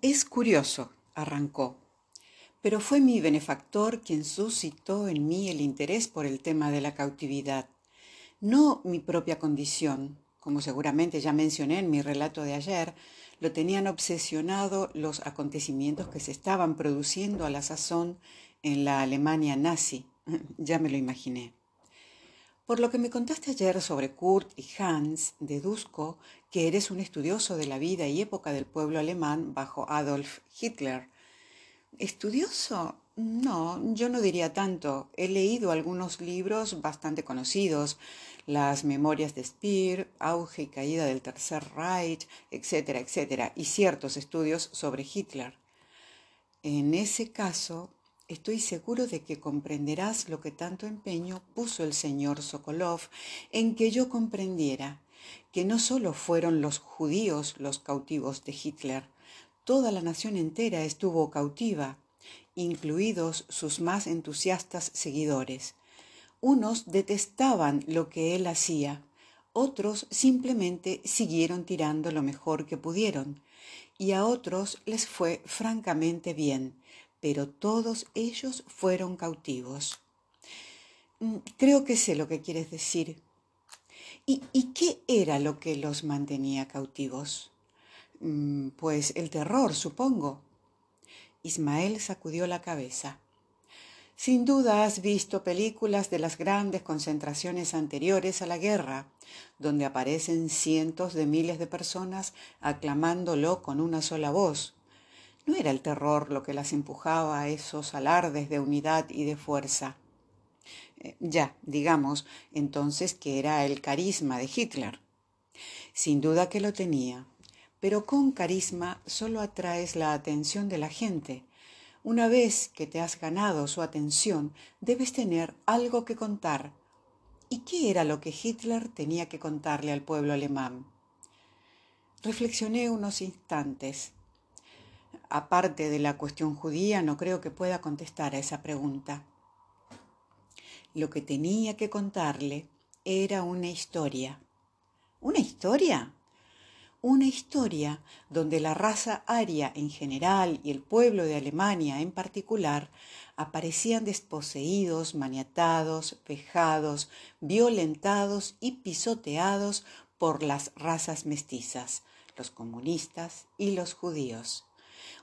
Es curioso, arrancó, pero fue mi benefactor quien suscitó en mí el interés por el tema de la cautividad, no mi propia condición, como seguramente ya mencioné en mi relato de ayer, lo tenían obsesionado los acontecimientos que se estaban produciendo a la sazón en la Alemania nazi, ya me lo imaginé. Por lo que me contaste ayer sobre Kurt y Hans, deduzco que eres un estudioso de la vida y época del pueblo alemán bajo Adolf Hitler. ¿Estudioso? No, yo no diría tanto. He leído algunos libros bastante conocidos, las memorias de Speer, auge y caída del Tercer Reich, etcétera, etcétera, y ciertos estudios sobre Hitler. En ese caso, Estoy seguro de que comprenderás lo que tanto empeño puso el señor Sokolov en que yo comprendiera que no solo fueron los judíos los cautivos de Hitler, toda la nación entera estuvo cautiva, incluidos sus más entusiastas seguidores. Unos detestaban lo que él hacía, otros simplemente siguieron tirando lo mejor que pudieron, y a otros les fue francamente bien, pero todos ellos fueron cautivos. Mm, creo que sé lo que quieres decir. ¿Y, qué era lo que los mantenía cautivos? Mm, pues el terror, supongo. Ismael sacudió la cabeza. Sin duda has visto películas de las grandes concentraciones anteriores a la guerra, donde aparecen cientos de miles de personas aclamándolo con una sola voz, no era el terror lo que las empujaba a esos alardes de unidad y de fuerza. Eh, ya, digamos, entonces que era el carisma de Hitler. Sin duda que lo tenía, pero con carisma solo atraes la atención de la gente. Una vez que te has ganado su atención, debes tener algo que contar. ¿Y qué era lo que Hitler tenía que contarle al pueblo alemán? Reflexioné unos instantes aparte de la cuestión judía, no creo que pueda contestar a esa pregunta. Lo que tenía que contarle era una historia. ¿Una historia? Una historia donde la raza aria en general y el pueblo de Alemania en particular aparecían desposeídos, maniatados, vejados, violentados y pisoteados por las razas mestizas, los comunistas y los judíos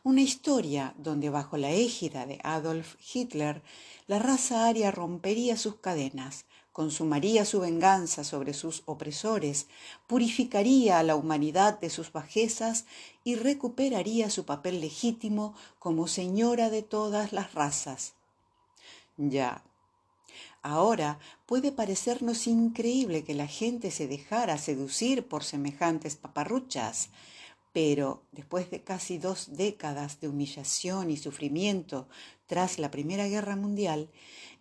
una historia donde bajo la égida de Adolf Hitler la raza aria rompería sus cadenas, consumaría su venganza sobre sus opresores, purificaría a la humanidad de sus bajezas y recuperaría su papel legítimo como señora de todas las razas. Ya. Ahora puede parecernos increíble que la gente se dejara seducir por semejantes paparruchas, pero después de casi dos décadas de humillación y sufrimiento tras la Primera Guerra Mundial,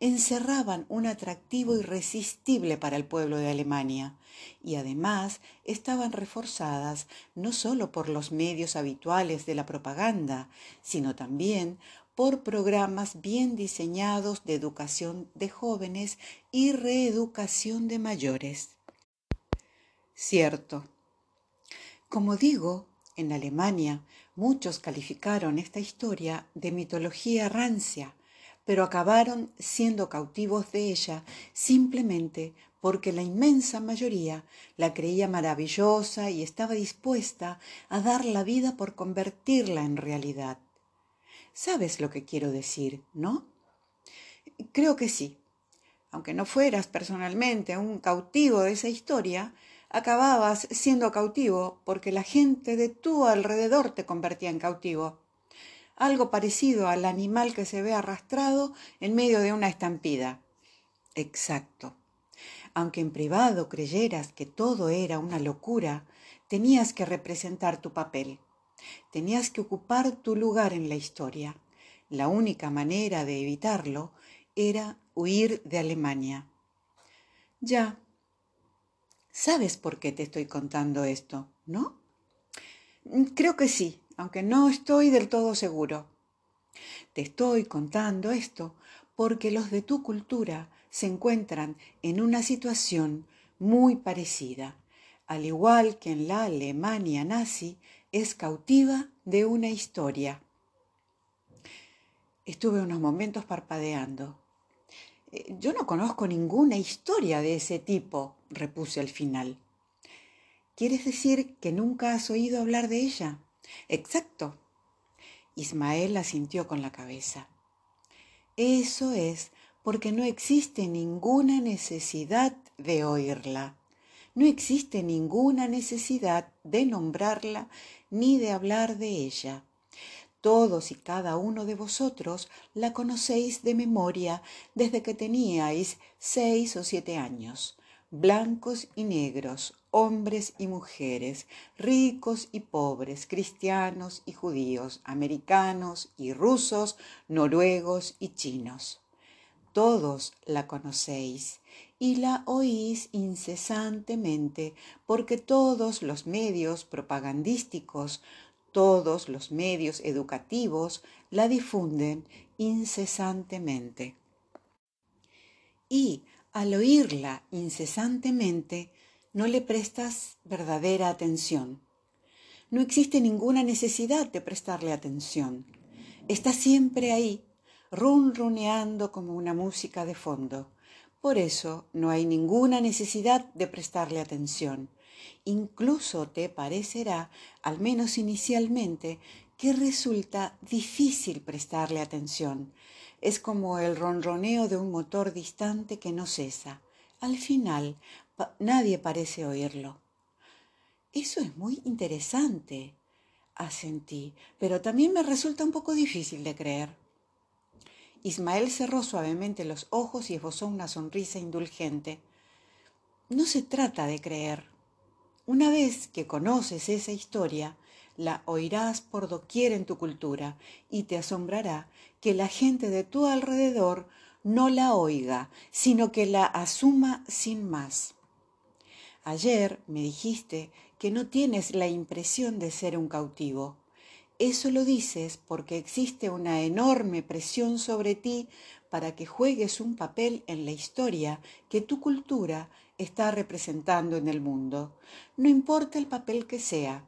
encerraban un atractivo irresistible para el pueblo de Alemania y además estaban reforzadas no solo por los medios habituales de la propaganda, sino también por programas bien diseñados de educación de jóvenes y reeducación de mayores. Cierto. Como digo, en Alemania muchos calificaron esta historia de mitología rancia, pero acabaron siendo cautivos de ella simplemente porque la inmensa mayoría la creía maravillosa y estaba dispuesta a dar la vida por convertirla en realidad. ¿Sabes lo que quiero decir, no? Creo que sí. Aunque no fueras personalmente un cautivo de esa historia, acababas siendo cautivo porque la gente de tu alrededor te convertía en cautivo. Algo parecido al animal que se ve arrastrado en medio de una estampida. Exacto. Aunque en privado creyeras que todo era una locura, tenías que representar tu papel. Tenías que ocupar tu lugar en la historia. La única manera de evitarlo era huir de Alemania. Ya, ¿Sabes por qué te estoy contando esto, no? Mm, creo que sí, aunque no estoy del todo seguro. Te estoy contando esto porque los de tu cultura se encuentran en una situación muy parecida. Al igual que en la Alemania nazi, es cautiva de una historia. Estuve unos momentos parpadeando. Eh, yo no conozco ninguna historia de ese tipo, repuse al final. ¿Quieres decir que nunca has oído hablar de ella? Exacto. Ismael asintió con la cabeza. Eso es porque no existe ninguna necesidad de oírla. No existe ninguna necesidad de nombrarla ni de hablar de ella. Todos y cada uno de vosotros la conocéis de memoria desde que teníais seis o siete años, blancos y negros, hombres y mujeres, ricos y pobres, cristianos y judíos, americanos y rusos, noruegos y chinos. Todos la conocéis y la oís incesantemente porque todos los medios propagandísticos, todos los medios educativos la difunden incesantemente. Y al oírla incesantemente, no le prestas verdadera atención. No existe ninguna necesidad de prestarle atención. Está siempre ahí, runruneando como una música de fondo. Por eso no hay ninguna necesidad de prestarle atención. Incluso te parecerá, al menos inicialmente, que resulta difícil prestarle atención. Es como el ronroneo de un motor distante que no cesa. Al final, nadie parece oírlo. Eso es muy interesante, asentí, pero también me resulta un poco difícil de creer. Ismael cerró suavemente los ojos y esbozó una sonrisa indulgente. No se trata de creer. Una vez que conoces esa historia, la oirás por doquier en tu cultura y te asombrará que la gente de tu alrededor no la oiga, sino que la asuma sin más. Ayer me dijiste que no tienes la impresión de ser un cautivo. Eso lo dices porque existe una enorme presión sobre ti para que juegues un papel en la historia que tu cultura está representando en el mundo, no importa el papel que sea.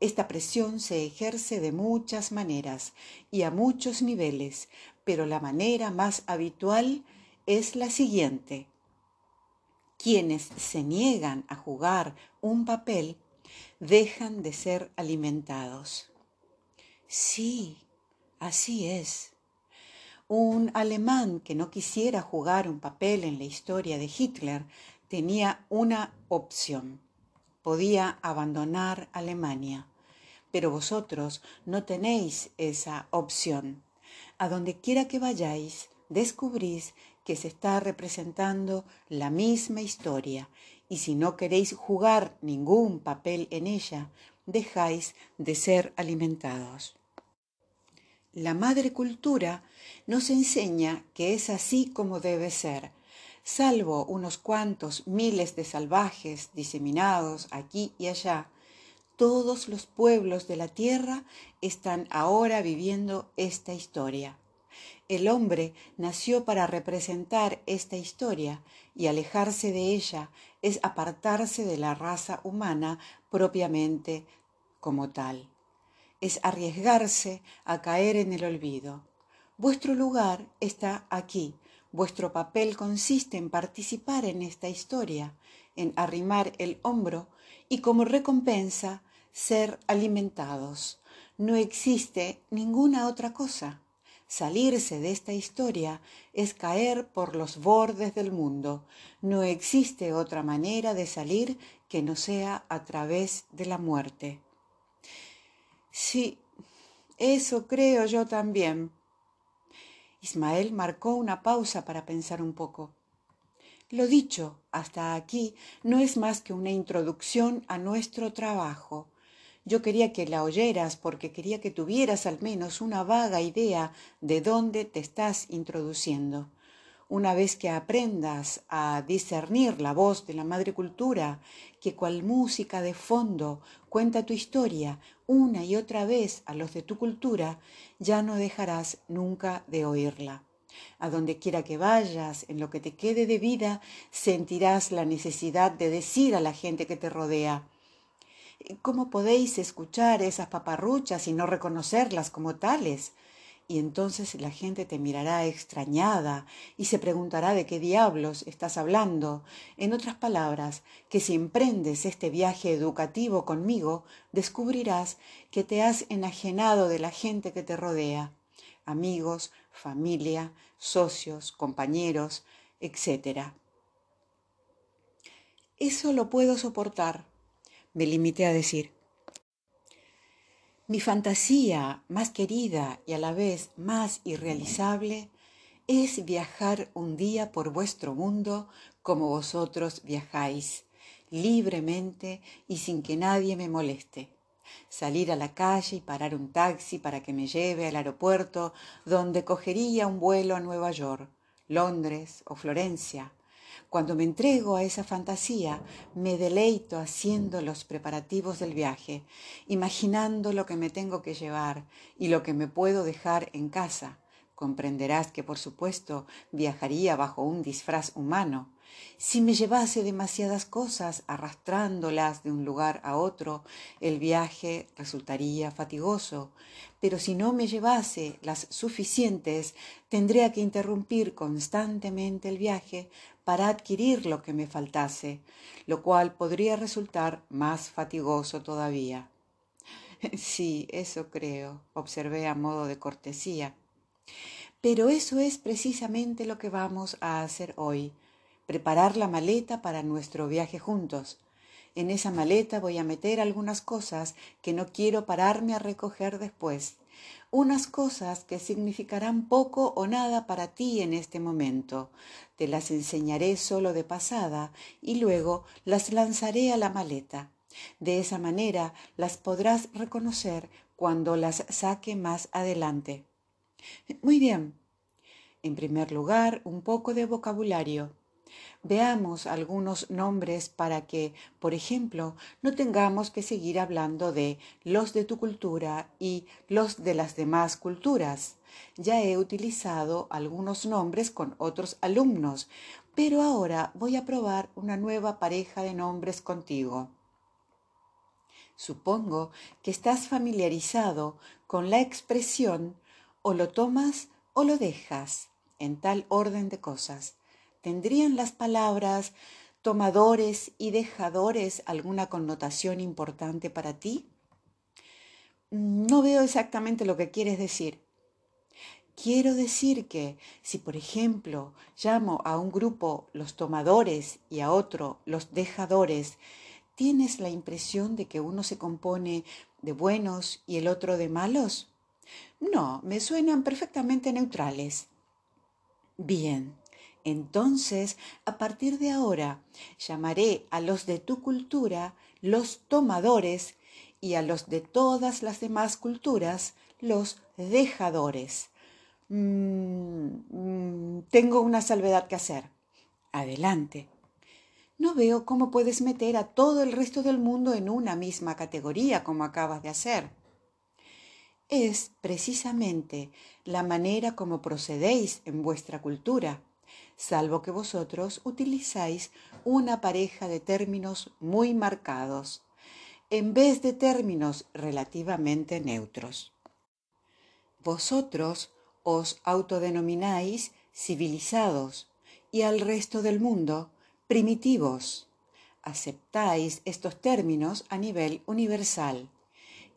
Esta presión se ejerce de muchas maneras y a muchos niveles, pero la manera más habitual es la siguiente. Quienes se niegan a jugar un papel dejan de ser alimentados. Sí, así es. Un alemán que no quisiera jugar un papel en la historia de Hitler tenía una opción. Podía abandonar Alemania. Pero vosotros no tenéis esa opción. A donde quiera que vayáis, descubrís que se está representando la misma historia y si no queréis jugar ningún papel en ella, dejáis de ser alimentados. La madre cultura nos enseña que es así como debe ser, salvo unos cuantos miles de salvajes diseminados aquí y allá, todos los pueblos de la tierra están ahora viviendo esta historia. El hombre nació para representar esta historia y alejarse de ella es apartarse de la raza humana propiamente como tal. Es arriesgarse a caer en el olvido. Vuestro lugar está aquí. Vuestro papel consiste en participar en esta historia, en arrimar el hombro y como recompensa ser alimentados. No existe ninguna otra cosa. Salirse de esta historia es caer por los bordes del mundo. No existe otra manera de salir que no sea a través de la muerte. Sí, eso creo yo también. Ismael marcó una pausa para pensar un poco. Lo dicho hasta aquí no es más que una introducción a nuestro trabajo. Yo quería que la oyeras porque quería que tuvieras al menos una vaga idea de dónde te estás introduciendo. Una vez que aprendas a discernir la voz de la madre cultura, que cual música de fondo cuenta tu historia una y otra vez a los de tu cultura, ya no dejarás nunca de oírla. A donde quiera que vayas, en lo que te quede de vida, sentirás la necesidad de decir a la gente que te rodea, ¿Cómo podéis escuchar esas paparruchas y no reconocerlas como tales? Y entonces la gente te mirará extrañada y se preguntará de qué diablos estás hablando. En otras palabras, que si emprendes este viaje educativo conmigo, descubrirás que te has enajenado de la gente que te rodea, amigos, familia, socios, compañeros, etc. Eso lo puedo soportar, me limité a decir. Mi fantasía más querida y a la vez más irrealizable es viajar un día por vuestro mundo como vosotros viajáis, libremente y sin que nadie me moleste. Salir a la calle y parar un taxi para que me lleve al aeropuerto donde cogería un vuelo a Nueva York, Londres o Florencia, cuando me entrego a esa fantasía, me deleito haciendo los preparativos del viaje, imaginando lo que me tengo que llevar y lo que me puedo dejar en casa. Comprenderás que, por supuesto, viajaría bajo un disfraz humano, si me llevase demasiadas cosas arrastrándolas de un lugar a otro, el viaje resultaría fatigoso, pero si no me llevase las suficientes, tendría que interrumpir constantemente el viaje para adquirir lo que me faltase, lo cual podría resultar más fatigoso todavía. Sí, eso creo, observé a modo de cortesía. Pero eso es precisamente lo que vamos a hacer hoy preparar la maleta para nuestro viaje juntos. En esa maleta voy a meter algunas cosas que no quiero pararme a recoger después, unas cosas que significarán poco o nada para ti en este momento. Te las enseñaré solo de pasada y luego las lanzaré a la maleta. De esa manera las podrás reconocer cuando las saque más adelante. Muy bien. En primer lugar, un poco de vocabulario. Veamos algunos nombres para que, por ejemplo, no tengamos que seguir hablando de los de tu cultura y los de las demás culturas. Ya he utilizado algunos nombres con otros alumnos, pero ahora voy a probar una nueva pareja de nombres contigo. Supongo que estás familiarizado con la expresión o lo tomas o lo dejas, en tal orden de cosas. ¿Tendrían las palabras tomadores y dejadores alguna connotación importante para ti? No veo exactamente lo que quieres decir. Quiero decir que si, por ejemplo, llamo a un grupo los tomadores y a otro los dejadores, ¿tienes la impresión de que uno se compone de buenos y el otro de malos? No, me suenan perfectamente neutrales. Bien, entonces, a partir de ahora, llamaré a los de tu cultura los tomadores y a los de todas las demás culturas los dejadores. Mm, mm, tengo una salvedad que hacer. Adelante. No veo cómo puedes meter a todo el resto del mundo en una misma categoría como acabas de hacer. Es precisamente la manera como procedéis en vuestra cultura salvo que vosotros utilizáis una pareja de términos muy marcados, en vez de términos relativamente neutros. Vosotros os autodenomináis civilizados y al resto del mundo primitivos. Aceptáis estos términos a nivel universal.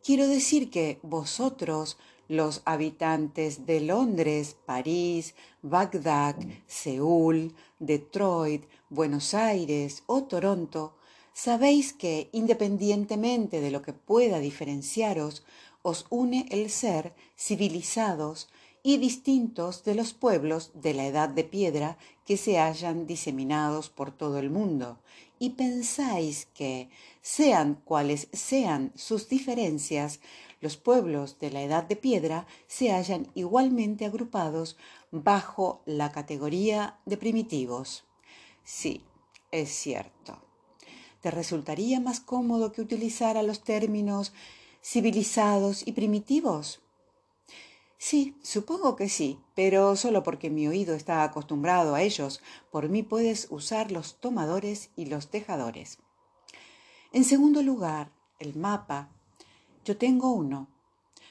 Quiero decir que vosotros los habitantes de Londres, París, Bagdad, Seúl, Detroit, Buenos Aires o Toronto, sabéis que, independientemente de lo que pueda diferenciaros, os une el ser civilizados y distintos de los pueblos de la edad de piedra que se hallan diseminados por todo el mundo, y pensáis que, sean cuales sean sus diferencias, los pueblos de la Edad de Piedra se hallan igualmente agrupados bajo la categoría de primitivos. Sí, es cierto. ¿Te resultaría más cómodo que utilizara los términos civilizados y primitivos? Sí, supongo que sí, pero solo porque mi oído está acostumbrado a ellos. Por mí puedes usar los tomadores y los dejadores. En segundo lugar, el mapa. Yo tengo uno.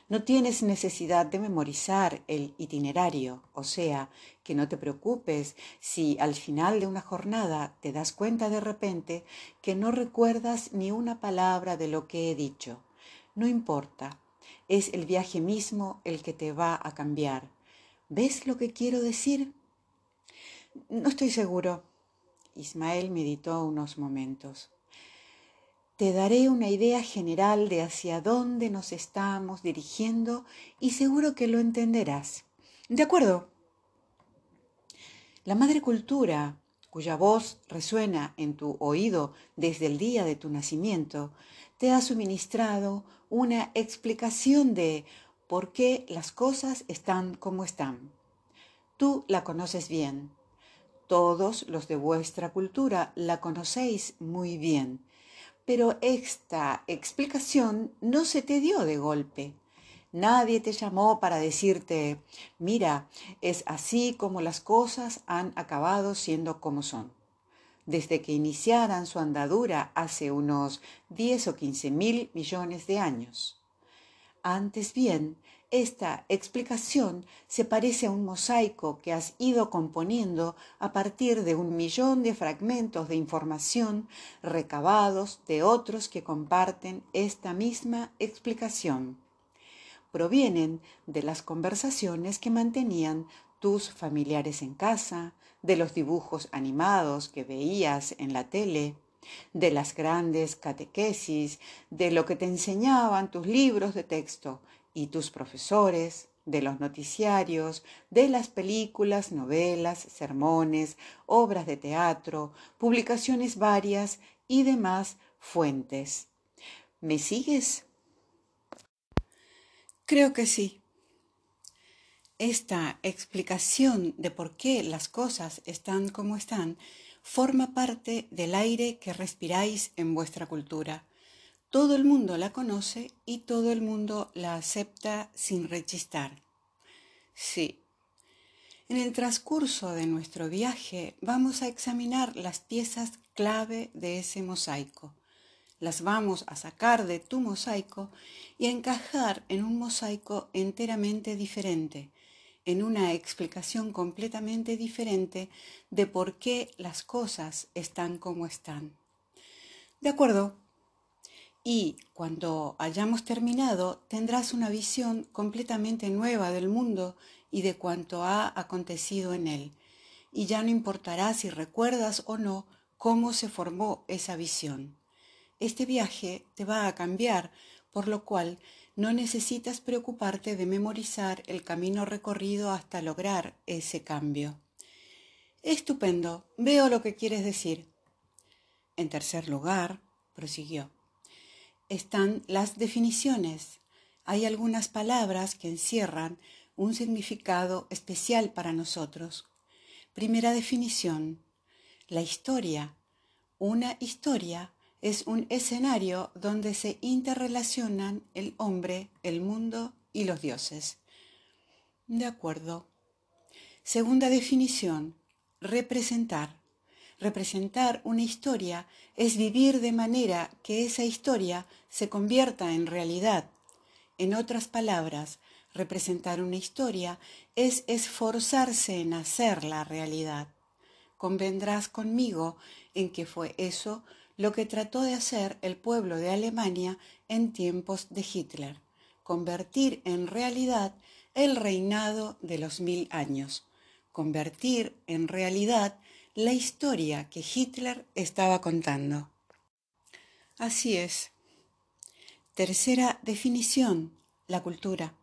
No tienes necesidad de memorizar el itinerario, o sea, que no te preocupes si al final de una jornada te das cuenta de repente que no recuerdas ni una palabra de lo que he dicho. No importa, es el viaje mismo el que te va a cambiar. ¿Ves lo que quiero decir? No estoy seguro. Ismael meditó unos momentos te daré una idea general de hacia dónde nos estamos dirigiendo y seguro que lo entenderás. ¿De acuerdo? La madre cultura, cuya voz resuena en tu oído desde el día de tu nacimiento, te ha suministrado una explicación de por qué las cosas están como están. Tú la conoces bien. Todos los de vuestra cultura la conocéis muy bien pero esta explicación no se te dio de golpe. Nadie te llamó para decirte, mira, es así como las cosas han acabado siendo como son. Desde que iniciaran su andadura hace unos 10 o 15 mil millones de años. Antes bien, esta explicación se parece a un mosaico que has ido componiendo a partir de un millón de fragmentos de información recabados de otros que comparten esta misma explicación. Provienen de las conversaciones que mantenían tus familiares en casa, de los dibujos animados que veías en la tele, de las grandes catequesis, de lo que te enseñaban tus libros de texto y tus profesores, de los noticiarios, de las películas, novelas, sermones, obras de teatro, publicaciones varias y demás fuentes. ¿Me sigues? Creo que sí. Esta explicación de por qué las cosas están como están forma parte del aire que respiráis en vuestra cultura todo el mundo la conoce y todo el mundo la acepta sin rechistar. Sí. En el transcurso de nuestro viaje vamos a examinar las piezas clave de ese mosaico. Las vamos a sacar de tu mosaico y a encajar en un mosaico enteramente diferente, en una explicación completamente diferente de por qué las cosas están como están. De acuerdo, y cuando hayamos terminado tendrás una visión completamente nueva del mundo y de cuanto ha acontecido en él. Y ya no importará si recuerdas o no cómo se formó esa visión. Este viaje te va a cambiar, por lo cual no necesitas preocuparte de memorizar el camino recorrido hasta lograr ese cambio. Estupendo, veo lo que quieres decir. En tercer lugar, prosiguió, están las definiciones. Hay algunas palabras que encierran un significado especial para nosotros. Primera definición. La historia. Una historia es un escenario donde se interrelacionan el hombre, el mundo y los dioses. De acuerdo. Segunda definición. Representar. Representar una historia es vivir de manera que esa historia se convierta en realidad. En otras palabras, representar una historia es esforzarse en hacer la realidad. Convendrás conmigo en que fue eso lo que trató de hacer el pueblo de Alemania en tiempos de Hitler, convertir en realidad el reinado de los mil años, convertir en realidad la historia que Hitler estaba contando. Así es. Tercera definición, la cultura.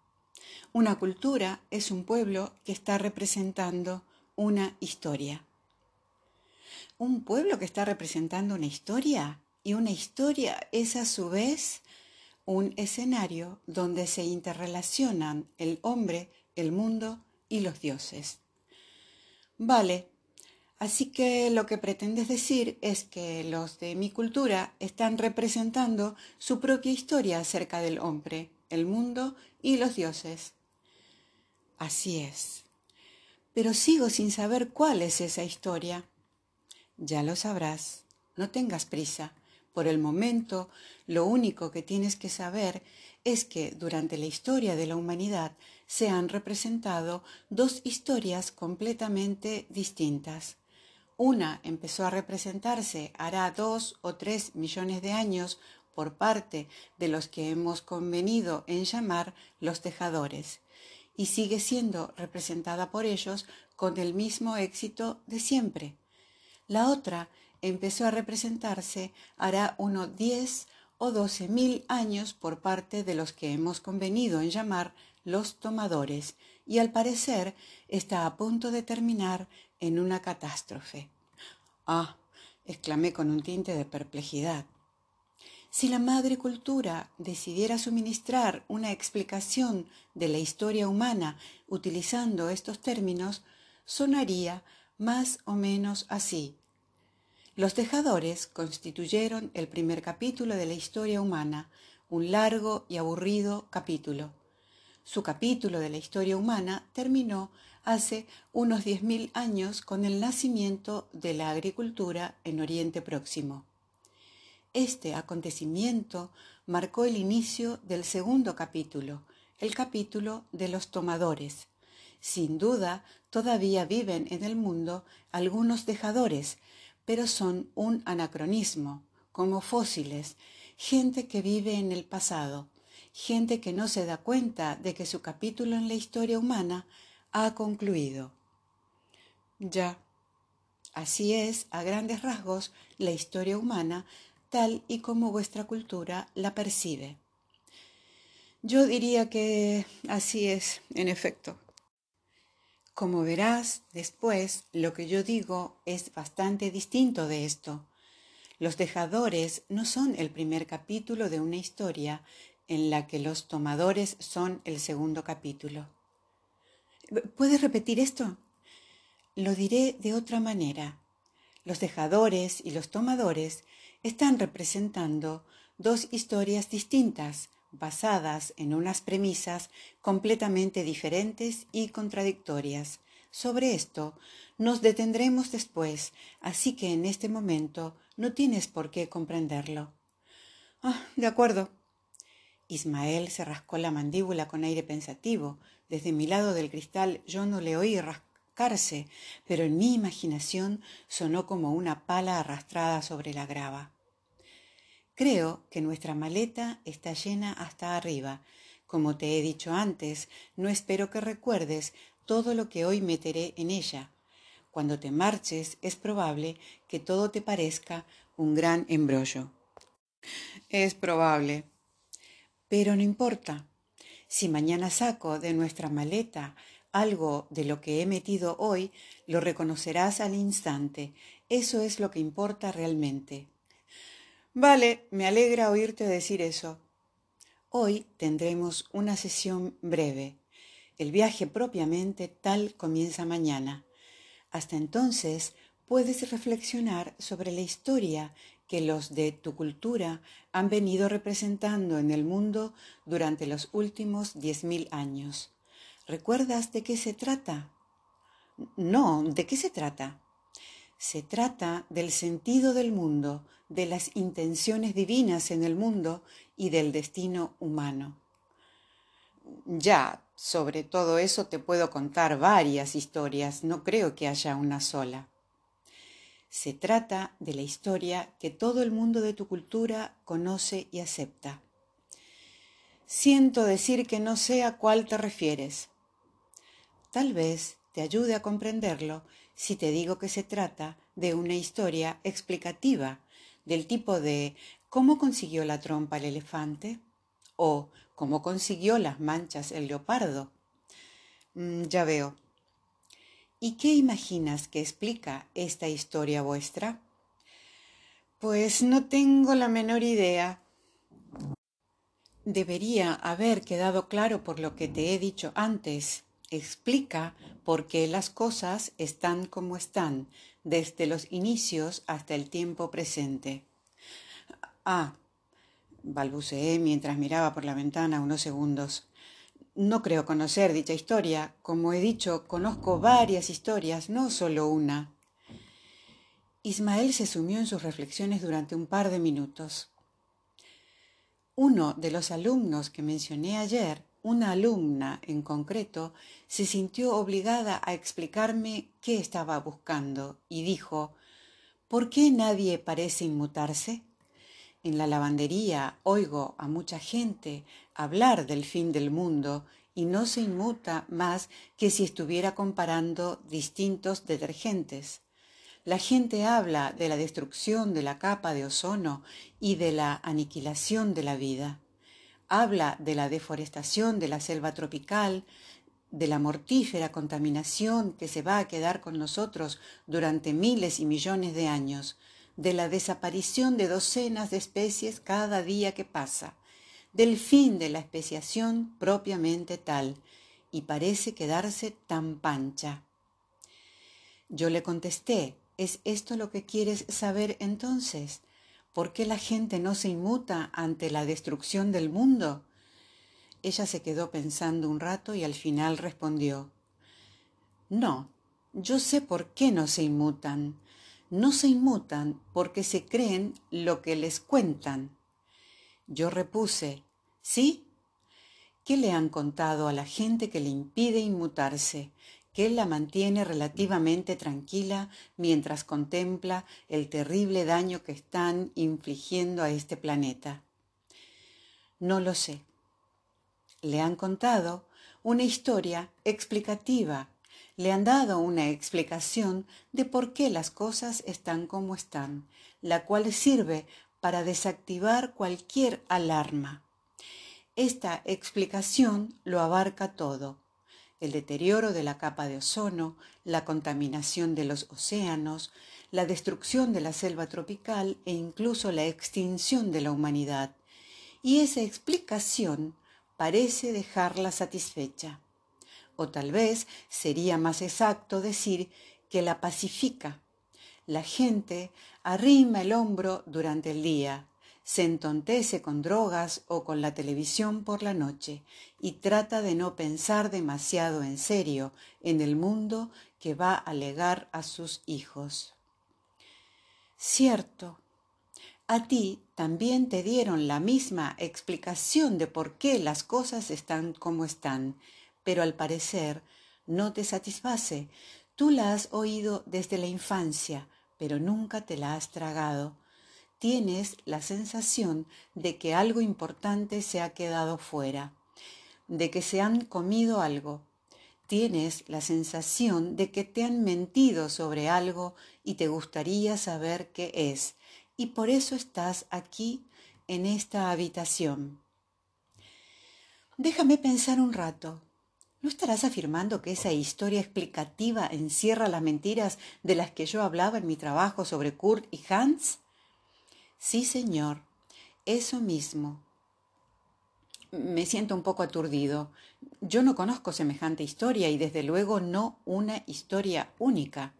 Una cultura es un pueblo que está representando una historia. Un pueblo que está representando una historia y una historia es a su vez un escenario donde se interrelacionan el hombre, el mundo y los dioses. Vale, Así que lo que pretendes decir es que los de mi cultura están representando su propia historia acerca del hombre, el mundo y los dioses. Así es. Pero sigo sin saber cuál es esa historia. Ya lo sabrás. No tengas prisa, Por el momento, lo único que tienes que saber es que durante la historia de la humanidad se han representado dos historias completamente distintas. Una empezó a representarse hará dos o tres millones de años por parte de los que hemos convenido en llamar los tejadores, y sigue siendo representada por ellos con el mismo éxito de siempre. La otra empezó a representarse hará unos diez o doce mil años por parte de los que hemos convenido en llamar los tomadores, y al parecer está a punto de terminar en una catástrofe. Ah, exclamé con un tinte de perplejidad. Si la madre cultura decidiera suministrar una explicación de la historia humana utilizando estos términos, sonaría más o menos así. Los tejadores constituyeron el primer capítulo de la historia humana, un largo y aburrido capítulo. Su capítulo de la historia humana terminó hace unos diez mil años con el nacimiento de la agricultura en Oriente Próximo. Este acontecimiento marcó el inicio del segundo capítulo, el capítulo de los tomadores. Sin duda, todavía viven en el mundo algunos dejadores, pero son un anacronismo, como fósiles, gente que vive en el pasado, gente que no se da cuenta de que su capítulo en la historia humana ha concluido. Ya, así es, a grandes rasgos, la historia humana tal y como vuestra cultura la percibe. Yo diría que así es, en efecto. Como verás, después lo que yo digo es bastante distinto de esto. Los dejadores no son el primer capítulo de una historia en la que los tomadores son el segundo capítulo. ¿Puedes repetir esto? Lo diré de otra manera. Los dejadores y los tomadores están representando dos historias distintas, basadas en unas premisas completamente diferentes y contradictorias. Sobre esto nos detendremos después, así que en este momento no tienes por qué comprenderlo. Ah, de acuerdo. Ismael se rascó la mandíbula con aire pensativo. Desde mi lado del cristal yo no le oí rascarse, pero en mi imaginación sonó como una pala arrastrada sobre la grava. Creo que nuestra maleta está llena hasta arriba. Como te he dicho antes, no espero que recuerdes todo lo que hoy meteré en ella. Cuando te marches es probable que todo te parezca un gran embrollo. Es probable. Pero no importa. Si mañana saco de nuestra maleta algo de lo que he metido hoy, lo reconocerás al instante. Eso es lo que importa realmente. Vale, me alegra oírte decir eso. Hoy tendremos una sesión breve. El viaje propiamente tal comienza mañana. Hasta entonces puedes reflexionar sobre la historia que los de tu cultura han venido representando en el mundo durante los últimos diez mil años. ¿Recuerdas de qué se trata? No, ¿de qué se trata? Se trata del sentido del mundo, de las intenciones divinas en el mundo y del destino humano. Ya, sobre todo eso te puedo contar varias historias, no creo que haya una sola. Se trata de la historia que todo el mundo de tu cultura conoce y acepta. Siento decir que no sé a cuál te refieres. Tal vez te ayude a comprenderlo si te digo que se trata de una historia explicativa del tipo de ¿cómo consiguió la trompa el elefante? o ¿cómo consiguió las manchas el leopardo? Mm, ya veo. ¿Y qué imaginas que explica esta historia vuestra? Pues no tengo la menor idea. Debería haber quedado claro por lo que te he dicho antes explica por qué las cosas están como están desde los inicios hasta el tiempo presente. Ah, balbuceé mientras miraba por la ventana unos segundos. No creo conocer dicha historia. Como he dicho, conozco varias historias, no solo una. Ismael se sumió en sus reflexiones durante un par de minutos. Uno de los alumnos que mencioné ayer, una alumna en concreto, se sintió obligada a explicarme qué estaba buscando y dijo, ¿por qué nadie parece inmutarse? En la lavandería oigo a mucha gente hablar del fin del mundo y no se inmuta más que si estuviera comparando distintos detergentes. La gente habla de la destrucción de la capa de ozono y de la aniquilación de la vida. Habla de la deforestación de la selva tropical, de la mortífera contaminación que se va a quedar con nosotros durante miles y millones de años, de la desaparición de docenas de especies cada día que pasa, del fin de la especiación propiamente tal, y parece quedarse tan pancha. Yo le contesté, ¿Es esto lo que quieres saber entonces? ¿Por qué la gente no se inmuta ante la destrucción del mundo? Ella se quedó pensando un rato y al final respondió, No, yo sé por qué no se inmutan. No se inmutan porque se creen lo que les cuentan. Yo repuse, ¿sí? ¿Qué le han contado a la gente que le impide inmutarse? que la mantiene relativamente tranquila mientras contempla el terrible daño que están infligiendo a este planeta. No lo sé. Le han contado una historia explicativa, le han dado una explicación de por qué las cosas están como están, la cual sirve para desactivar cualquier alarma. Esta explicación lo abarca todo el deterioro de la capa de ozono, la contaminación de los océanos, la destrucción de la selva tropical e incluso la extinción de la humanidad. Y esa explicación parece dejarla satisfecha. O tal vez sería más exacto decir que la pacifica. La gente arrima el hombro durante el día, se entontece con drogas o con la televisión por la noche y trata de no pensar demasiado en serio en el mundo que va a legar a sus hijos. Cierto, a ti también te dieron la misma explicación de por qué las cosas están como están, pero al parecer no te satisface. Tú la has oído desde la infancia, pero nunca te la has tragado tienes la sensación de que algo importante se ha quedado fuera, de que se han comido algo. Tienes la sensación de que te han mentido sobre algo y te gustaría saber qué es, y por eso estás aquí en esta habitación. Déjame pensar un rato. ¿No estarás afirmando que esa historia explicativa encierra las mentiras de las que yo hablaba en mi trabajo sobre Kurt y Hans? Sí, señor, eso mismo. Me siento un poco aturdido. Yo no conozco semejante historia y desde luego no una historia única.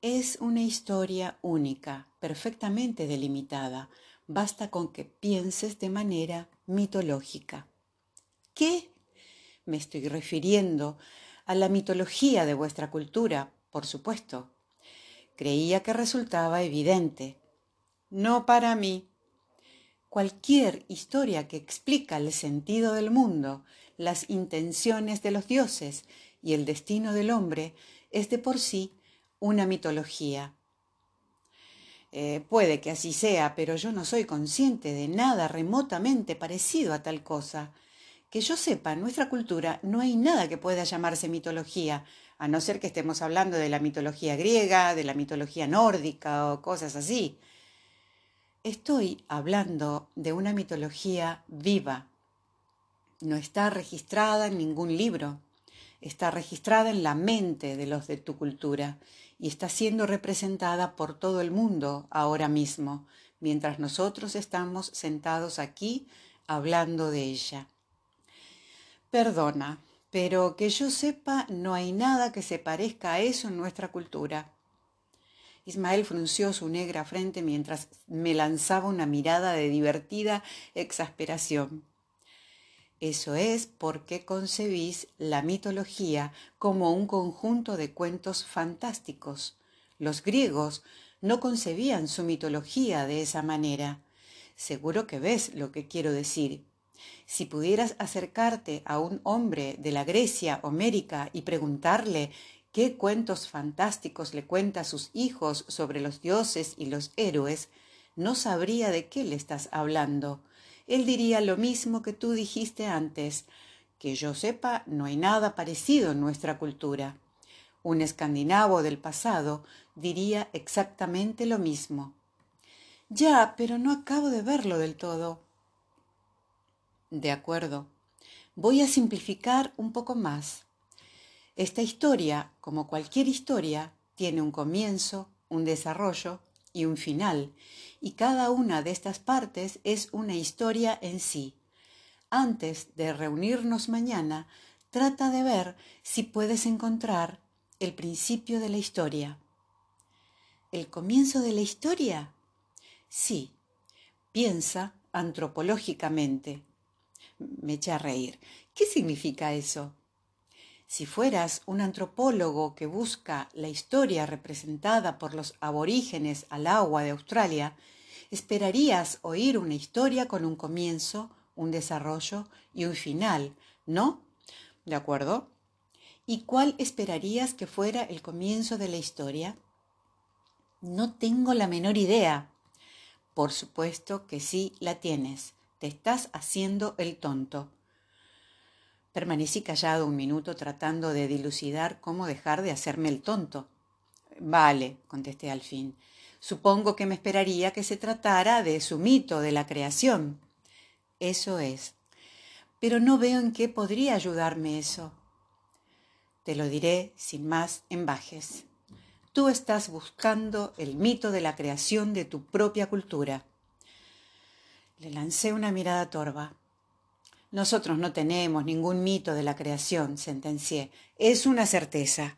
Es una historia única, perfectamente delimitada. Basta con que pienses de manera mitológica. ¿Qué? Me estoy refiriendo a la mitología de vuestra cultura, por supuesto. Creía que resultaba evidente no para mí. Cualquier historia que explica el sentido del mundo, las intenciones de los dioses y el destino del hombre es de por sí una mitología. Eh, puede que así sea, pero yo no soy consciente de nada remotamente parecido a tal cosa. Que yo sepa, en nuestra cultura no hay nada que pueda llamarse mitología, a no ser que estemos hablando de la mitología griega, de la mitología nórdica o cosas así. Estoy hablando de una mitología viva. No está registrada en ningún libro. Está registrada en la mente de los de tu cultura y está siendo representada por todo el mundo ahora mismo, mientras nosotros estamos sentados aquí hablando de ella. Perdona, pero que yo sepa, no hay nada que se parezca a eso en nuestra cultura. Ismael frunció su negra frente mientras me lanzaba una mirada de divertida exasperación. Eso es porque concebís la mitología como un conjunto de cuentos fantásticos, Los griegos no concebían su mitología de esa manera. Seguro que ves lo que quiero decir. Si pudieras acercarte a un hombre de la Grecia homérica y preguntarle qué cuentos fantásticos le cuenta a sus hijos sobre los dioses y los héroes, no sabría de qué le estás hablando. Él diría lo mismo que tú dijiste antes. Que yo sepa, no hay nada parecido en nuestra cultura. Un escandinavo del pasado diría exactamente lo mismo. Ya, pero no acabo de verlo del todo. De acuerdo. Voy a simplificar un poco más. Esta historia, como cualquier historia, tiene un comienzo, un desarrollo y un final, y cada una de estas partes es una historia en sí. Antes de reunirnos mañana, trata de ver si puedes encontrar el principio de la historia. ¿El comienzo de la historia? Sí. Piensa antropológicamente me eché a reír. ¿Qué significa eso? Si fueras un antropólogo que busca la historia representada por los aborígenes al agua de Australia, esperarías oír una historia con un comienzo, un desarrollo y un final, ¿no? ¿De acuerdo? ¿Y cuál esperarías que fuera el comienzo de la historia? No tengo la menor idea. Por supuesto que sí la tienes. Te estás haciendo el tonto. Permanecí callado un minuto tratando de dilucidar cómo dejar de hacerme el tonto. Vale, contesté al fin. Supongo que me esperaría que se tratara de su mito de la creación. Eso es. Pero no veo en qué podría ayudarme eso. Te lo diré sin más en Bajes. Tú estás buscando el mito de la creación de tu propia cultura. Le lancé una mirada torva. Nosotros no tenemos ningún mito de la creación, sentencié. Es una certeza.